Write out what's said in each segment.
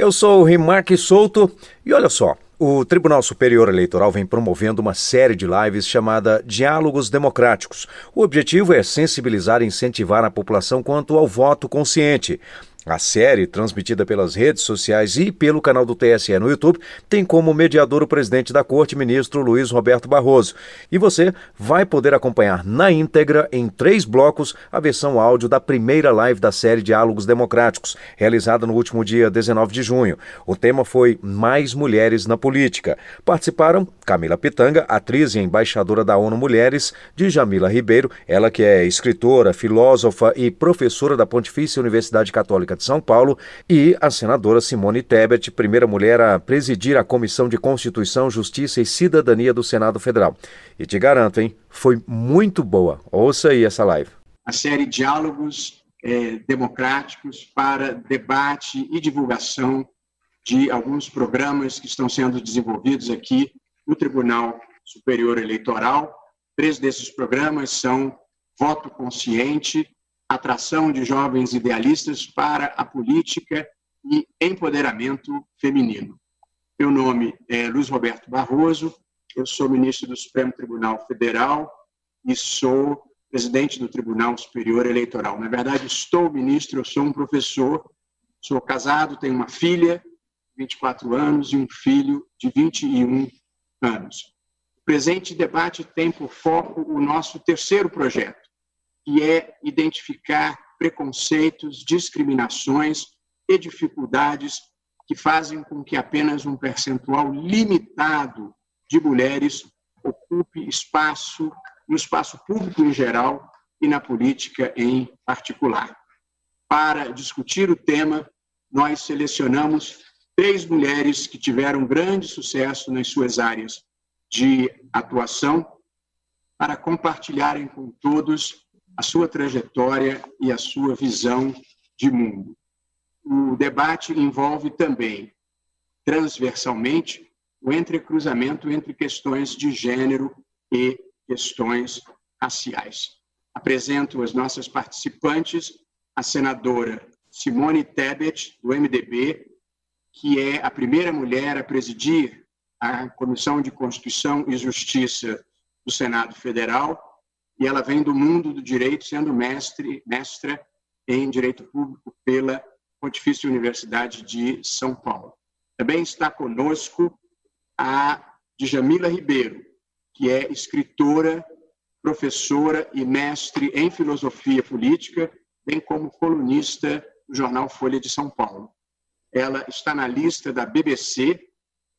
Eu sou o Rimarque Souto e olha só, o Tribunal Superior Eleitoral vem promovendo uma série de lives chamada Diálogos Democráticos. O objetivo é sensibilizar e incentivar a população quanto ao voto consciente. A série, transmitida pelas redes sociais e pelo canal do TSE no YouTube, tem como mediador o presidente da Corte, ministro Luiz Roberto Barroso. E você vai poder acompanhar na íntegra, em três blocos, a versão áudio da primeira live da série Diálogos Democráticos, realizada no último dia 19 de junho. O tema foi Mais Mulheres na Política. Participaram Camila Pitanga, atriz e embaixadora da ONU Mulheres, de Jamila Ribeiro, ela que é escritora, filósofa e professora da Pontifícia Universidade Católica de São Paulo, e a senadora Simone Tebet, primeira mulher a presidir a Comissão de Constituição, Justiça e Cidadania do Senado Federal. E te garanto, hein, foi muito boa. Ouça aí essa live. A série Diálogos é, Democráticos para debate e divulgação de alguns programas que estão sendo desenvolvidos aqui no Tribunal Superior Eleitoral. Três desses programas são Voto Consciente, atração de jovens idealistas para a política e empoderamento feminino. Meu nome é Luiz Roberto Barroso, eu sou ministro do Supremo Tribunal Federal e sou presidente do Tribunal Superior Eleitoral. Na verdade, estou ministro, eu sou um professor, sou casado, tenho uma filha de 24 anos e um filho de 21 anos. O presente debate tem por foco o nosso terceiro projeto, que é identificar preconceitos, discriminações e dificuldades que fazem com que apenas um percentual limitado de mulheres ocupe espaço no espaço público em geral e na política em particular. Para discutir o tema, nós selecionamos três mulheres que tiveram grande sucesso nas suas áreas de atuação para compartilharem com todos a sua trajetória e a sua visão de mundo. O debate envolve também, transversalmente, o entrecruzamento entre questões de gênero e questões raciais. Apresento as nossas participantes, a senadora Simone Tebet, do MDB, que é a primeira mulher a presidir a Comissão de Constituição e Justiça do Senado Federal, e ela vem do mundo do direito, sendo mestre, mestra em direito público pela Pontifícia Universidade de São Paulo. Também está conosco a Djamila Ribeiro, que é escritora, professora e mestre em filosofia política, bem como colunista do jornal Folha de São Paulo. Ela está na lista da BBC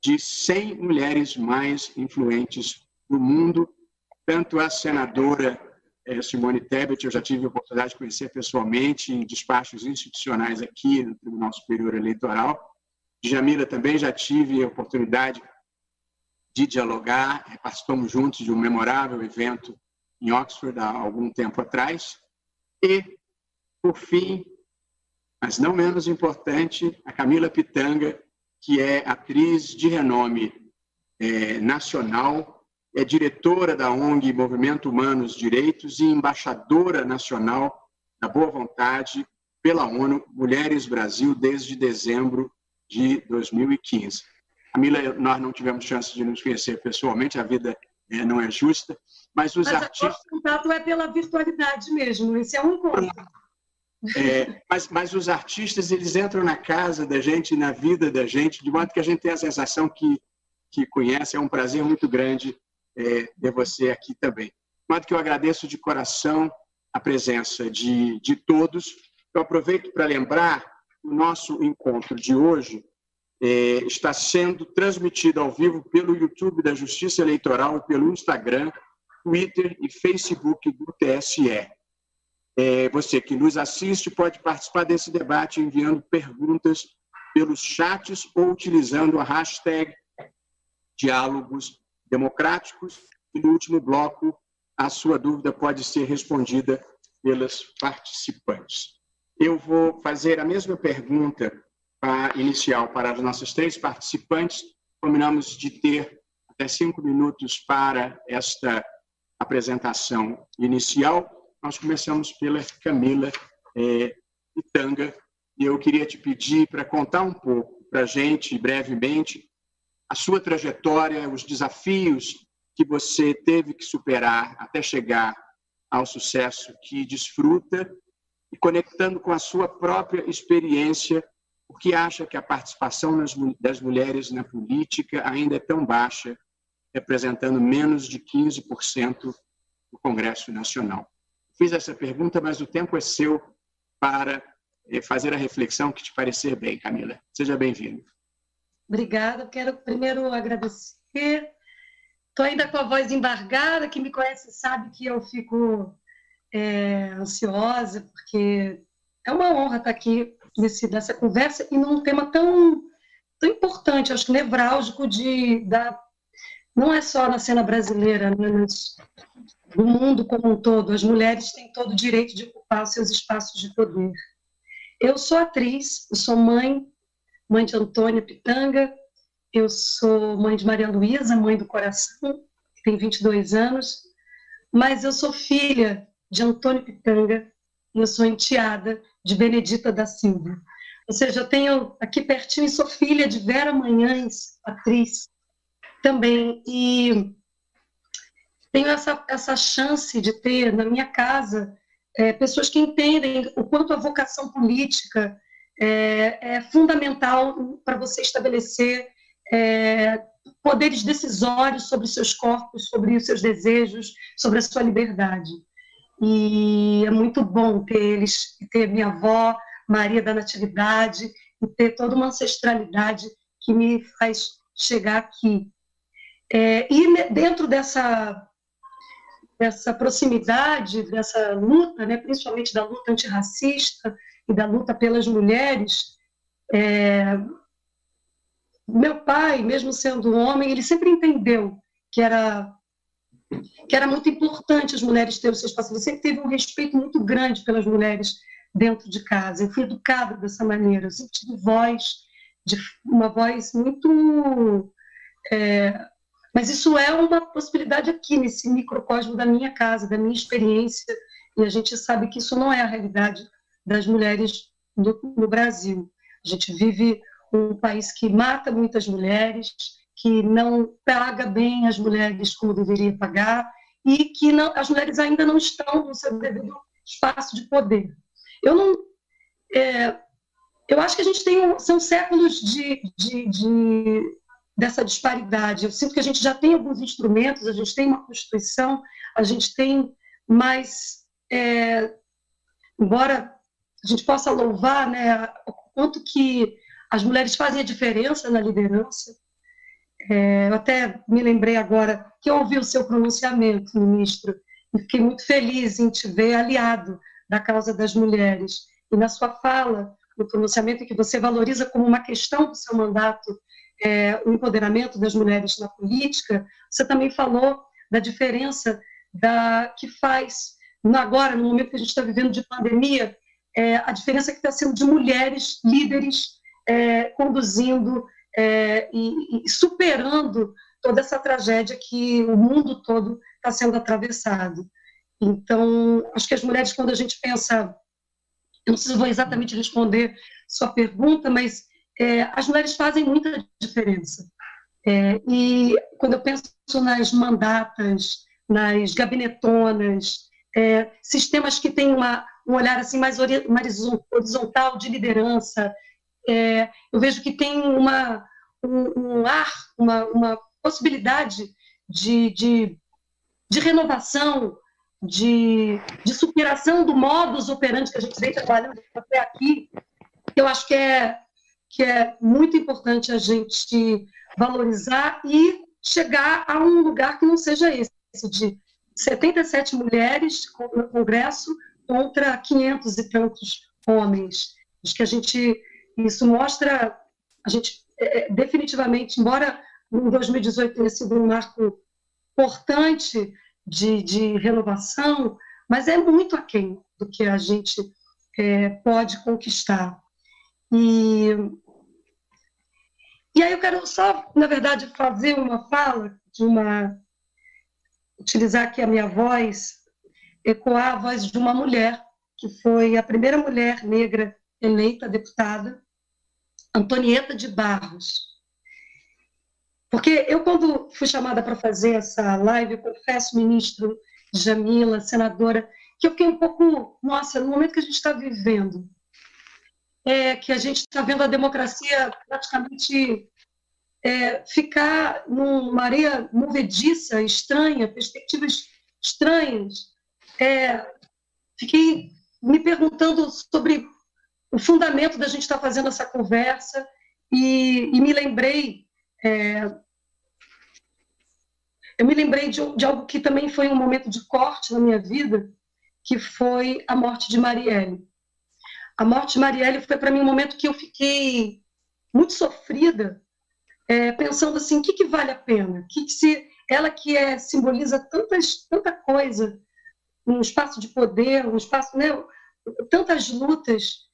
de 100 mulheres mais influentes do mundo tanto a senadora eh, Simone Tebet, eu já tive a oportunidade de conhecer pessoalmente em despachos institucionais aqui no Tribunal Superior Eleitoral. Jamila também já tive a oportunidade de dialogar, eh, participamos juntos de um memorável evento em Oxford há algum tempo atrás. E, por fim, mas não menos importante, a Camila Pitanga, que é atriz de renome eh, nacional, é diretora da ONG Movimento Humanos Direitos e embaixadora nacional da Boa Vontade pela ONU Mulheres Brasil desde dezembro de 2015. Camila, nós não tivemos chance de nos conhecer pessoalmente, a vida é, não é justa, mas os mas artistas. O contato é pela virtualidade mesmo, esse é um encontro. É, mas, mas os artistas eles entram na casa da gente, na vida da gente, de modo que a gente tem a sensação que que conhece. É um prazer muito grande de você aqui também. Mas que eu agradeço de coração a presença de, de todos. Eu aproveito para lembrar que o nosso encontro de hoje é, está sendo transmitido ao vivo pelo YouTube da Justiça Eleitoral e pelo Instagram, Twitter e Facebook do TSE. É, você que nos assiste pode participar desse debate enviando perguntas pelos chats ou utilizando a hashtag diálogos democráticos. E no último bloco, a sua dúvida pode ser respondida pelas participantes. Eu vou fazer a mesma pergunta para, inicial para as nossas três participantes. Combinamos de ter até cinco minutos para esta apresentação inicial. Nós começamos pela Camila é, Itanga, e eu queria te pedir para contar um pouco para a gente, brevemente, a sua trajetória, os desafios que você teve que superar até chegar ao sucesso que desfruta e conectando com a sua própria experiência, porque acha que a participação das mulheres na política ainda é tão baixa, representando menos de 15% do Congresso Nacional. Fiz essa pergunta, mas o tempo é seu para eh, fazer a reflexão que te parecer bem, Camila. Seja bem-vindo. Obrigada. Quero primeiro agradecer. Estou ainda com a voz embargada. Quem me conhece sabe que eu fico é, ansiosa, porque é uma honra estar aqui nesse, nessa conversa e num tema tão, tão importante, acho que nevrálgico de, da, não é só na cena brasileira, né, mas do mundo como um todo. As mulheres têm todo o direito de ocupar os seus espaços de poder. Eu sou atriz, eu sou mãe, mãe de Antônia Pitanga, eu sou mãe de Maria Luísa, mãe do coração, que tem 22 anos, mas eu sou filha de Antônio Pitanga e eu sou enteada de Benedita da Silva. Ou seja, eu tenho aqui pertinho e sou filha de Vera Manhães, atriz também, e tenho essa, essa chance de ter na minha casa é, pessoas que entendem o quanto a vocação política é, é fundamental para você estabelecer é, poderes decisórios sobre os seus corpos, sobre os seus desejos, sobre a sua liberdade. E é muito bom ter eles, ter minha avó, Maria da Natividade, e ter toda uma ancestralidade que me faz chegar aqui. É, e dentro dessa, dessa proximidade, dessa luta, né, principalmente da luta antirracista e da luta pelas mulheres, é, meu pai, mesmo sendo homem, ele sempre entendeu que era que era muito importante as mulheres terem o seu espaço. Ele sempre teve um respeito muito grande pelas mulheres dentro de casa. Eu fui educada dessa maneira. Eu sempre tive voz, de, uma voz muito. É, mas isso é uma possibilidade aqui, nesse microcosmo da minha casa, da minha experiência, e a gente sabe que isso não é a realidade das mulheres no, no Brasil. A gente vive um país que mata muitas mulheres, que não paga bem as mulheres como deveria pagar e que não, as mulheres ainda não estão no seu devido espaço de poder. Eu não, é, eu acho que a gente tem são séculos de, de, de, dessa disparidade. Eu sinto que a gente já tem alguns instrumentos, a gente tem uma constituição, a gente tem mais, é, embora a gente possa louvar, né, o quanto que as mulheres fazem a diferença na liderança, é, eu até me lembrei agora que eu ouvi o seu pronunciamento, ministro, e fiquei muito feliz em te ver aliado da causa das mulheres. E na sua fala, no pronunciamento que você valoriza como uma questão do seu mandato é, o empoderamento das mulheres na política, você também falou da diferença da que faz agora, no momento que a gente está vivendo de pandemia, é, a diferença que está sendo de mulheres líderes é, conduzindo é, e, e, superando toda essa tragédia que o mundo todo está sendo atravessado. Então, acho que as mulheres, quando a gente pensa, eu não sei se vou exatamente responder sua pergunta, mas é, as mulheres fazem muita diferença. É, e quando eu penso nas mandatas, nas gabinetonas, é, sistemas que têm uma, um olhar assim mais horizontal de liderança, é, eu vejo que tem uma, um, um ar, uma, uma possibilidade de, de, de renovação, de, de, superação do modus operandi que a gente vem trabalhando até aqui, eu acho que é, que é muito importante a gente valorizar e chegar a um lugar que não seja esse, de 77 mulheres no Congresso contra 500 e tantos homens. Acho que a gente isso mostra, a gente é, é definitivamente, embora em 2018 tenha sido um marco importante de, de renovação, mas é muito aquém do que a gente é, pode conquistar. E, e aí eu quero só, na verdade, fazer uma fala de uma utilizar aqui a minha voz, ecoar a voz de uma mulher que foi a primeira mulher negra eleita deputada Antonieta de Barros. Porque eu, quando fui chamada para fazer essa live, eu confesso, ministro Jamila, senadora, que eu fiquei um pouco, nossa, no momento que a gente está vivendo, é, que a gente está vendo a democracia praticamente é, ficar numa areia movediça, estranha, perspectivas estranhas. É, fiquei me perguntando sobre o fundamento da gente estar tá fazendo essa conversa e, e me lembrei é, eu me lembrei de, de, algo que também foi um momento de corte na minha vida, que foi a morte de Marielle. A morte de Marielle foi para mim um momento que eu fiquei muito sofrida, é, pensando assim, o que, que vale a pena? Que, que se ela que é, simboliza tantas, tanta coisa, um espaço de poder, um espaço, né, tantas lutas,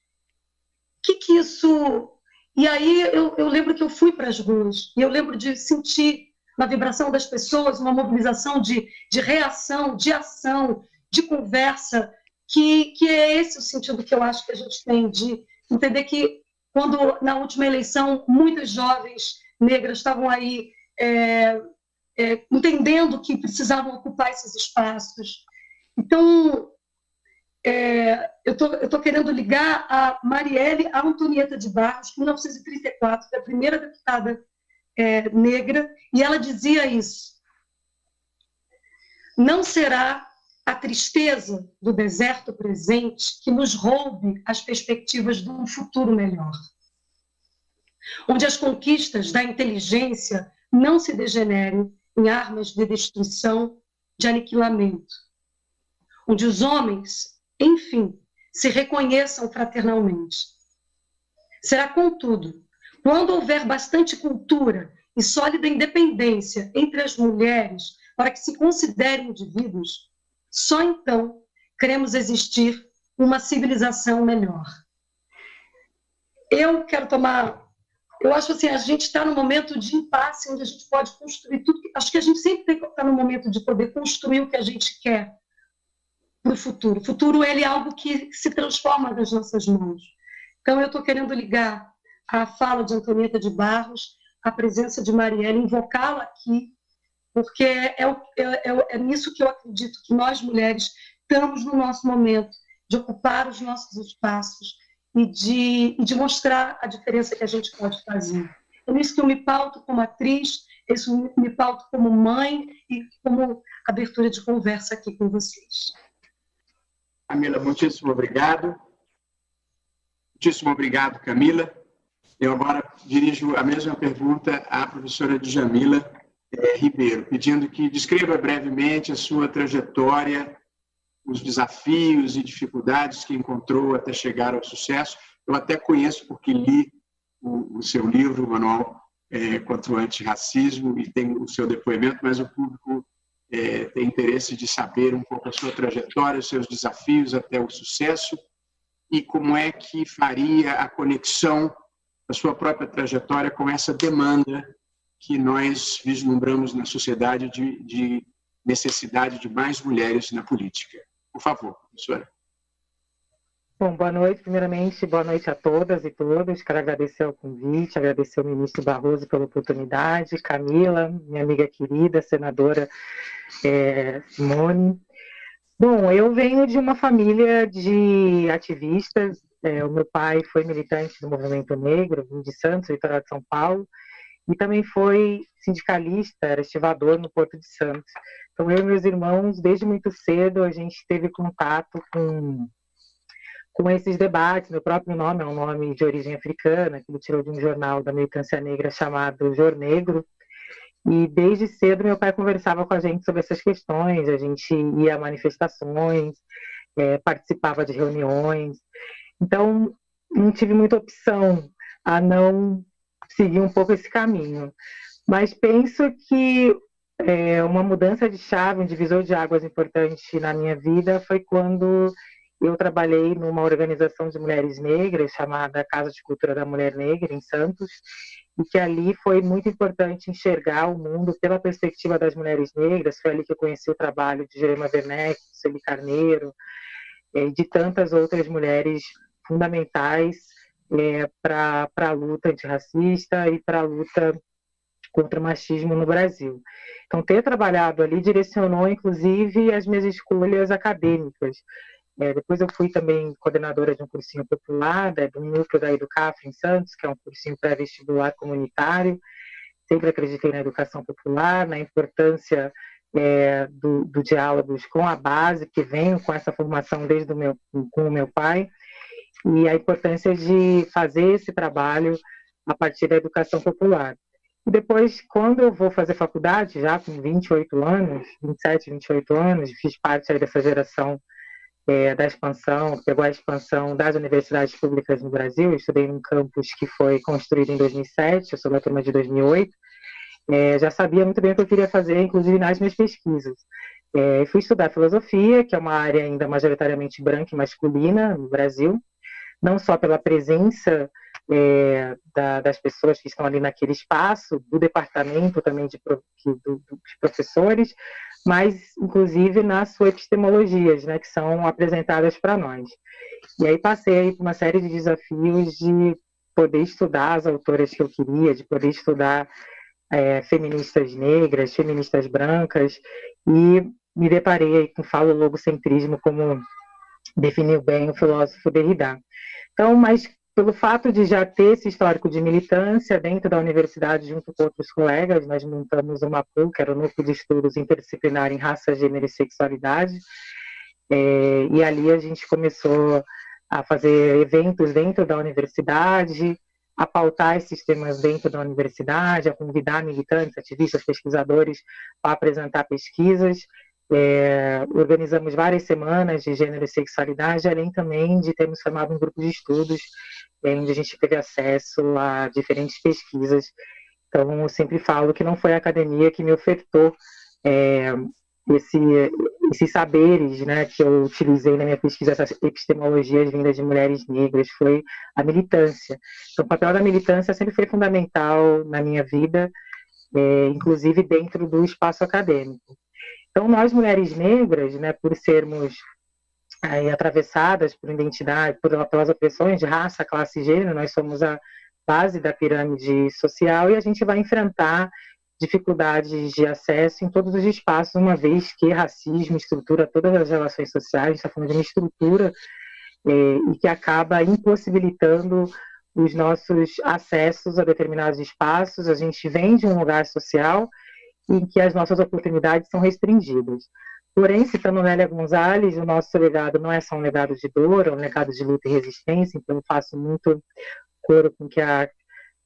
o que, que isso e aí eu, eu lembro que eu fui para as ruas, e eu lembro de sentir na vibração das pessoas uma mobilização de, de reação, de ação, de conversa, que, que é esse o sentido que eu acho que a gente tem de entender que quando na última eleição muitas jovens negras estavam aí é, é, entendendo que precisavam ocupar esses espaços. Então, é, eu estou querendo ligar a Marielle Antonieta de Barros, que em 1934 foi a primeira deputada é, negra, e ela dizia isso. Não será a tristeza do deserto presente que nos roube as perspectivas de um futuro melhor, onde as conquistas da inteligência não se degenerem em armas de destruição, de aniquilamento, onde os homens enfim, se reconheçam fraternalmente. Será, contudo, quando houver bastante cultura e sólida independência entre as mulheres para que se considerem indivíduos, só então queremos existir uma civilização melhor. Eu quero tomar. Eu acho assim, a gente está no momento de impasse onde a gente pode construir tudo. Acho que a gente sempre tem que estar no momento de poder construir o que a gente quer para o futuro. O futuro ele é algo que se transforma nas nossas mãos. Então, eu estou querendo ligar a fala de Antonieta de Barros, a presença de Marielle, invocá-la aqui, porque é, é, é, é, nisso que eu acredito que nós, mulheres, estamos no nosso momento de ocupar os nossos espaços e de, e de mostrar a diferença que a gente pode fazer. É nisso que eu me pauto como atriz, isso me pauto como mãe e como abertura de conversa aqui com vocês. Camila, muitíssimo obrigado. Muitíssimo obrigado, Camila. Eu agora dirijo a mesma pergunta à professora Djamila eh, Ribeiro, pedindo que descreva brevemente a sua trajetória, os desafios e dificuldades que encontrou até chegar ao sucesso. Eu até conheço porque li o, o seu livro, o Manual é, contra o Antirracismo, e tem o seu depoimento, mas o público é, tem interesse de saber um pouco a sua trajetória, os seus desafios até o sucesso e como é que faria a conexão da sua própria trajetória com essa demanda que nós vislumbramos na sociedade de, de necessidade de mais mulheres na política. Por favor, professora. Bom, boa noite, primeiramente, boa noite a todas e todos. Quero agradecer o convite, agradecer ao ministro Barroso pela oportunidade, Camila, minha amiga querida, senadora é, Simone. Bom, eu venho de uma família de ativistas. É, o meu pai foi militante do movimento negro, de Santos, litoral de São Paulo, e também foi sindicalista, era estivador no Porto de Santos. Então, eu e meus irmãos, desde muito cedo, a gente teve contato com com esses debates. Meu próprio nome é um nome de origem africana, que ele tirou de um jornal da militância negra chamado Jor Negro. E desde cedo meu pai conversava com a gente sobre essas questões, a gente ia a manifestações, é, participava de reuniões. Então, não tive muita opção a não seguir um pouco esse caminho. Mas penso que é, uma mudança de chave, um divisor de águas importante na minha vida foi quando eu trabalhei numa organização de mulheres negras chamada Casa de Cultura da Mulher Negra, em Santos, e que ali foi muito importante enxergar o mundo pela perspectiva das mulheres negras. Foi ali que eu conheci o trabalho de Jerema Werneck, Celi Carneiro, e de tantas outras mulheres fundamentais é, para a luta antirracista e para a luta contra o machismo no Brasil. Então, ter trabalhado ali direcionou, inclusive, as minhas escolhas acadêmicas. É, depois eu fui também coordenadora de um cursinho popular, né, do núcleo da Educaf em Santos, que é um cursinho pré-vestibular comunitário. Sempre acreditei na educação popular, na importância é, do, do com a base, que venho com essa formação desde o meu, com o meu pai, e a importância de fazer esse trabalho a partir da educação popular. E depois, quando eu vou fazer faculdade, já com 28 anos, 27, 28 anos, fiz parte dessa geração é, da expansão, pegou a expansão das universidades públicas no Brasil. Eu estudei num campus que foi construído em 2007, eu sou da turma de 2008. É, já sabia muito bem o que eu queria fazer, inclusive nas minhas pesquisas. É, fui estudar filosofia, que é uma área ainda majoritariamente branca e masculina no Brasil, não só pela presença é, da, das pessoas que estão ali naquele espaço, do departamento também de, do, dos professores, mas inclusive nas suas epistemologias, né, que são apresentadas para nós. E aí passei por uma série de desafios de poder estudar as autoras que eu queria, de poder estudar é, feministas negras, feministas brancas, e me deparei com o logocentrismo como definiu bem o filósofo Derrida. Então, mas pelo fato de já ter esse histórico de militância dentro da universidade, junto com outros colegas, nós montamos uma PUC, que era o Núcleo de Estudos Interdisciplinar em Raça, Gênero e Sexualidade, é, e ali a gente começou a fazer eventos dentro da universidade, a pautar esses temas dentro da universidade, a convidar militantes, ativistas, pesquisadores para apresentar pesquisas. É, organizamos várias semanas de gênero e sexualidade, além também de termos formado um grupo de estudos onde a gente teve acesso a diferentes pesquisas. Então, eu sempre falo que não foi a academia que me ofertou é, esse, esses saberes né, que eu utilizei na minha pesquisa, essas epistemologias vindas de mulheres negras, foi a militância. Então, o papel da militância sempre foi fundamental na minha vida, é, inclusive dentro do espaço acadêmico. Então, nós, mulheres negras, né, por sermos aí, atravessadas por identidade, por, pelas opressões de raça, classe e gênero, nós somos a base da pirâmide social e a gente vai enfrentar dificuldades de acesso em todos os espaços, uma vez que racismo estrutura todas as relações sociais, está falando de uma estrutura é, e que acaba impossibilitando os nossos acessos a determinados espaços. A gente vem de um lugar social em que as nossas oportunidades são restringidas. Porém, citando Nélia Gonzalez, o nosso legado não é só um legado de dor, é um legado de luta e resistência, então eu faço muito coro com que a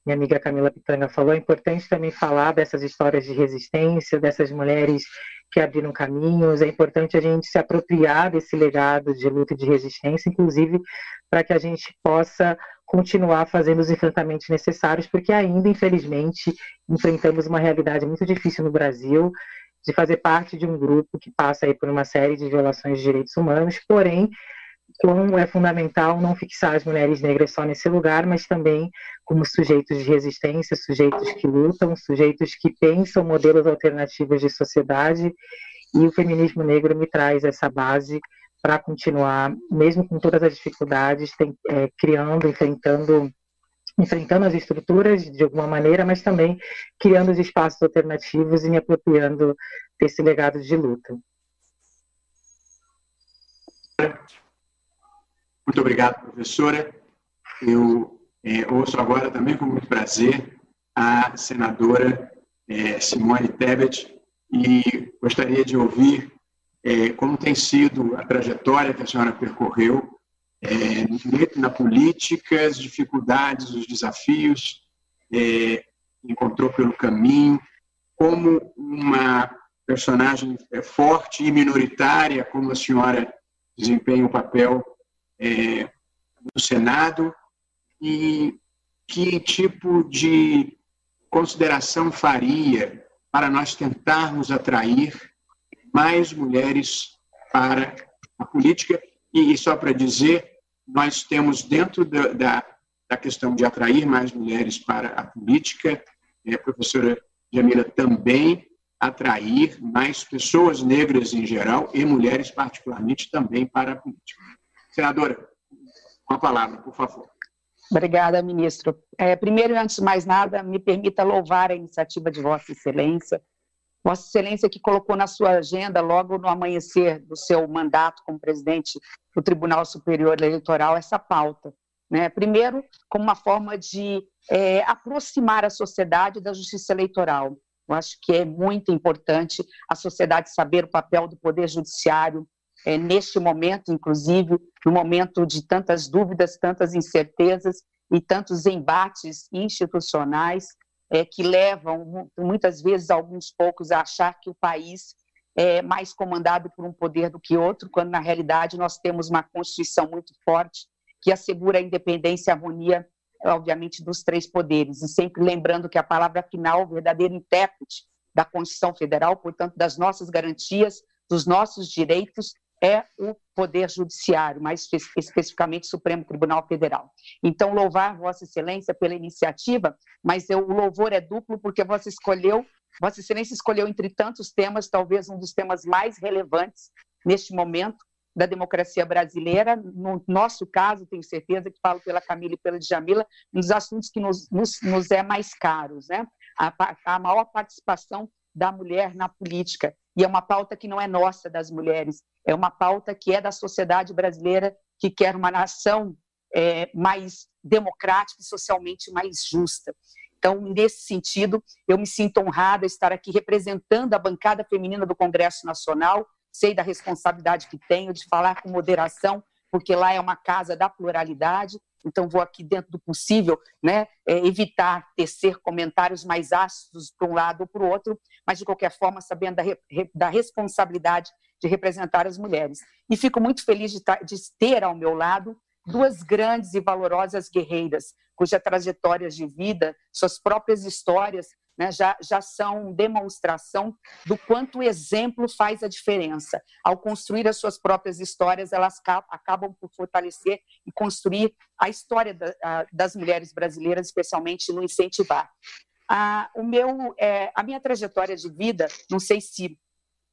minha amiga Camila Pitanga falou, é importante também falar dessas histórias de resistência, dessas mulheres que abriram caminhos, é importante a gente se apropriar desse legado de luta e de resistência, inclusive para que a gente possa continuar fazendo os enfrentamentos necessários, porque ainda, infelizmente, enfrentamos uma realidade muito difícil no Brasil, de fazer parte de um grupo que passa aí por uma série de violações de direitos humanos, porém, como é fundamental não fixar as mulheres negras só nesse lugar, mas também como sujeitos de resistência, sujeitos que lutam, sujeitos que pensam modelos alternativos de sociedade, e o feminismo negro me traz essa base para continuar, mesmo com todas as dificuldades, tem, é, criando, enfrentando enfrentando as estruturas de alguma maneira, mas também criando os espaços alternativos e me apropriando desse legado de luta. Muito obrigado, professora. Eu é, ouço agora também com muito prazer a senadora é, Simone Tebet e gostaria de ouvir é, como tem sido a trajetória que a senhora percorreu é, na política, as dificuldades, os desafios, é, encontrou pelo caminho, como uma personagem é, forte e minoritária, como a senhora desempenha o papel é, no Senado e que tipo de consideração faria para nós tentarmos atrair mais mulheres para a política? E só para dizer, nós temos dentro da, da, da questão de atrair mais mulheres para a política, a professora Jamila também atrair mais pessoas negras em geral e mulheres particularmente também para a política. Senadora, com a palavra, por favor. Obrigada, ministro. É, primeiro e antes de mais nada, me permita louvar a iniciativa de Vossa Excelência. Vossa Excelência que colocou na sua agenda, logo no amanhecer do seu mandato como presidente do Tribunal Superior Eleitoral, essa pauta. Né? Primeiro, como uma forma de é, aproximar a sociedade da justiça eleitoral. Eu acho que é muito importante a sociedade saber o papel do Poder Judiciário, é, neste momento, inclusive, no momento de tantas dúvidas, tantas incertezas e tantos embates institucionais é, que levam, muitas vezes, alguns poucos a achar que o país é mais comandado por um poder do que outro, quando, na realidade, nós temos uma Constituição muito forte que assegura a independência e a harmonia, obviamente, dos três poderes. E sempre lembrando que a palavra final, o verdadeiro intérprete da Constituição Federal, portanto, das nossas garantias, dos nossos direitos, é o Poder Judiciário, mais especificamente o Supremo Tribunal Federal. Então, louvar Vossa Excelência pela iniciativa, mas eu, o louvor é duplo porque Vossa escolheu, Vossa Excelência escolheu entre tantos temas, talvez um dos temas mais relevantes neste momento da democracia brasileira. No nosso caso, tenho certeza que falo pela Camila e pela Djamila, dos assuntos que nos, nos, nos é mais caros, né? A, a maior participação da mulher na política. E é uma pauta que não é nossa, das mulheres, é uma pauta que é da sociedade brasileira que quer uma nação é, mais democrática e socialmente mais justa. Então, nesse sentido, eu me sinto honrada estar aqui representando a bancada feminina do Congresso Nacional. Sei da responsabilidade que tenho de falar com moderação, porque lá é uma casa da pluralidade. Então, vou aqui, dentro do possível, né, é, evitar tecer comentários mais ácidos para um lado ou para o outro, mas, de qualquer forma, sabendo da, da responsabilidade de representar as mulheres. E fico muito feliz de, de ter ao meu lado duas grandes e valorosas guerreiras, cuja trajetórias de vida, suas próprias histórias, né, já, já são demonstração do quanto o exemplo faz a diferença. Ao construir as suas próprias histórias, elas acabam por fortalecer e construir a história da, a, das mulheres brasileiras, especialmente no incentivar. A, o meu, é, a minha trajetória de vida, não sei se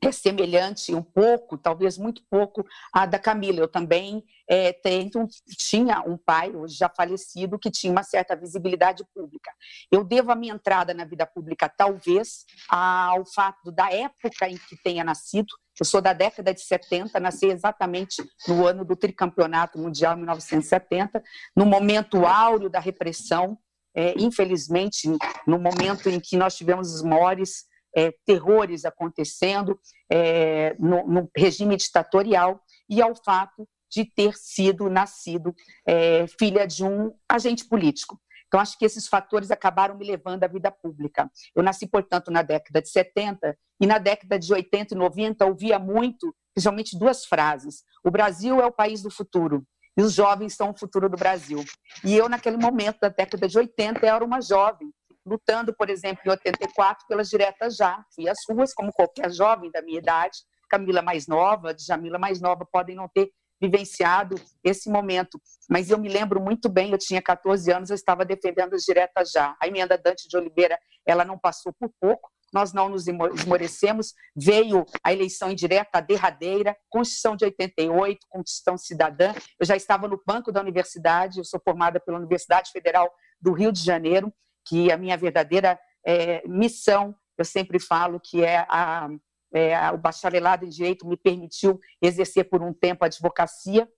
é semelhante um pouco, talvez muito pouco, à da Camila. Eu também é, tento, tinha um pai, hoje já falecido, que tinha uma certa visibilidade pública. Eu devo a minha entrada na vida pública, talvez, ao fato da época em que tenha nascido. Eu sou da década de 70, nasci exatamente no ano do tricampeonato mundial, 1970, no momento áureo da repressão, é, infelizmente, no momento em que nós tivemos os maiores é, terrores acontecendo é, no, no, regime ditatorial e ao fato de ter sido nascido é, filha de um agente político. Então, acho que esses fatores acabaram me levando à vida pública. Eu nasci, portanto, na década de 70 e na década de 80 e 90 ouvia muito, principalmente duas frases: o Brasil é o país do futuro e os jovens são o futuro do Brasil. E eu, naquele momento da década de 80, era uma jovem lutando, por exemplo, em 84 pelas diretas já. Fui às ruas, como qualquer jovem da minha idade, Camila mais nova, Jamila mais nova, podem não ter vivenciado esse momento. Mas eu me lembro muito bem, eu tinha 14 anos, eu estava defendendo as diretas já. A emenda Dante de Oliveira, ela não passou por pouco, nós não nos esmorecemos, veio a eleição indireta, a derradeira, Constituição de 88, Constituição Cidadã, eu já estava no banco da universidade, eu sou formada pela Universidade Federal do Rio de Janeiro, que a minha verdadeira é, missão, eu sempre falo que é a, é, o bacharelado em Direito me permitiu exercer por um tempo a advocacia,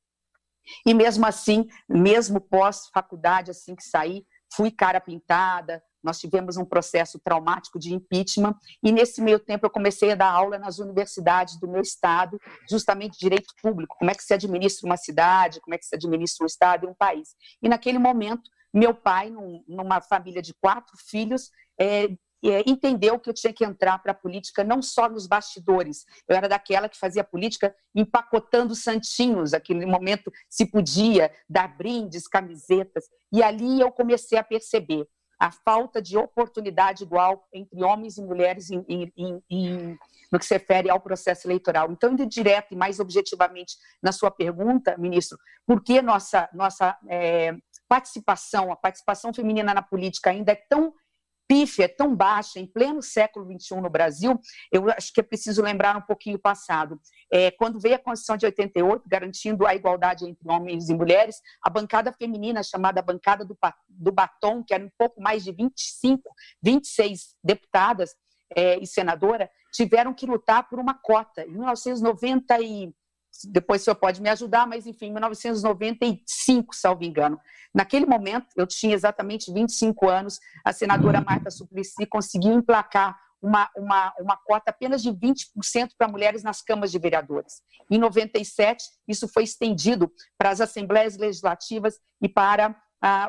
e mesmo assim, mesmo pós-faculdade, assim que saí, fui cara pintada, nós tivemos um processo traumático de impeachment, e nesse meio tempo eu comecei a dar aula nas universidades do meu estado, justamente direito público, como é que se administra uma cidade, como é que se administra um estado e um país. E naquele momento meu pai, num, numa família de quatro filhos, é, é, entendeu que eu tinha que entrar para a política não só nos bastidores. Eu era daquela que fazia política empacotando santinhos. Aquele momento se podia dar brindes, camisetas. E ali eu comecei a perceber a falta de oportunidade igual entre homens e mulheres em, em, em, no que se refere ao processo eleitoral. Então, indo direto e mais objetivamente na sua pergunta, ministro, por que nossa, nossa é, participação, a participação feminina na política ainda é tão pífia, é tão baixa, em pleno século XXI no Brasil, eu acho que é preciso lembrar um pouquinho o passado. É, quando veio a Constituição de 88, garantindo a igualdade entre homens e mulheres, a bancada feminina, chamada Bancada do, do Batom, que era um pouco mais de 25, 26 deputadas é, e senadora, tiveram que lutar por uma cota. Em 1990 e depois o senhor pode me ajudar, mas enfim, em 1995, salvo engano. Naquele momento, eu tinha exatamente 25 anos, a senadora Marta Suplicy conseguiu emplacar uma, uma, uma cota apenas de 20% para mulheres nas câmaras de vereadores. Em 97, isso foi estendido para as assembleias legislativas e para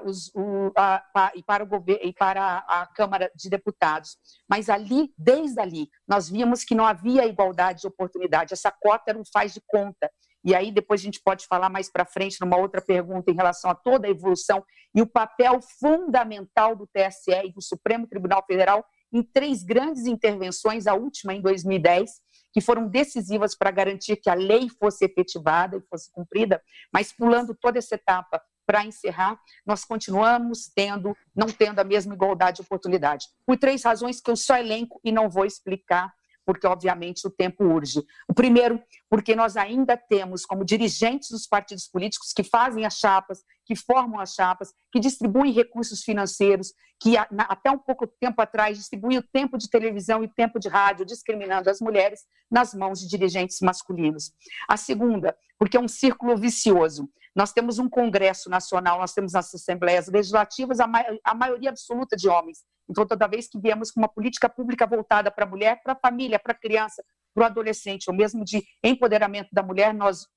os, o, a, e para o e para a Câmara de Deputados. Mas ali, desde ali, nós víamos que não havia igualdade de oportunidade. Essa cota um faz de conta. E aí depois a gente pode falar mais para frente numa outra pergunta em relação a toda a evolução e o papel fundamental do TSE e do Supremo Tribunal Federal em três grandes intervenções, a última em 2010, que foram decisivas para garantir que a lei fosse efetivada e fosse cumprida, mas pulando toda essa etapa, para encerrar, nós continuamos tendo, não tendo a mesma igualdade de oportunidade. Por três razões que eu só elenco e não vou explicar, porque obviamente o tempo urge. O primeiro, porque nós ainda temos como dirigentes dos partidos políticos que fazem as chapas, que formam as chapas, que distribuem recursos financeiros, que até um pouco tempo atrás distribuíam o tempo de televisão e tempo de rádio, discriminando as mulheres, nas mãos de dirigentes masculinos. A segunda, porque é um círculo vicioso. Nós temos um Congresso Nacional, nós temos as Assembleias Legislativas, a, ma a maioria absoluta de homens. Então, toda vez que viemos com uma política pública voltada para a mulher, para a família, para a criança, para o adolescente, ou mesmo de empoderamento da mulher, nós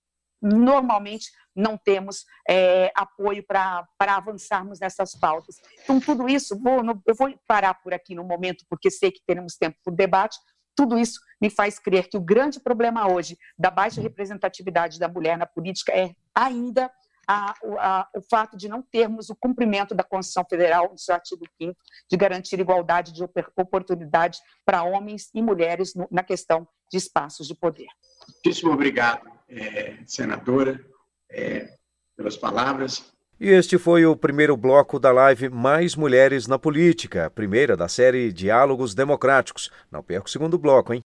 normalmente não temos é, apoio para avançarmos nessas pautas. Então, tudo isso, vou, eu vou parar por aqui no momento, porque sei que teremos tempo para o debate, tudo isso me faz crer que o grande problema hoje da baixa representatividade da mulher na política é ainda a, a, o fato de não termos o cumprimento da Constituição Federal, no seu artigo 5 de garantir igualdade de oportunidade para homens e mulheres no, na questão de espaços de poder. Muitíssimo obrigado, é, senadora, é, pelas palavras. E este foi o primeiro bloco da live Mais Mulheres na Política, primeira da série Diálogos Democráticos. Não perca o segundo bloco, hein?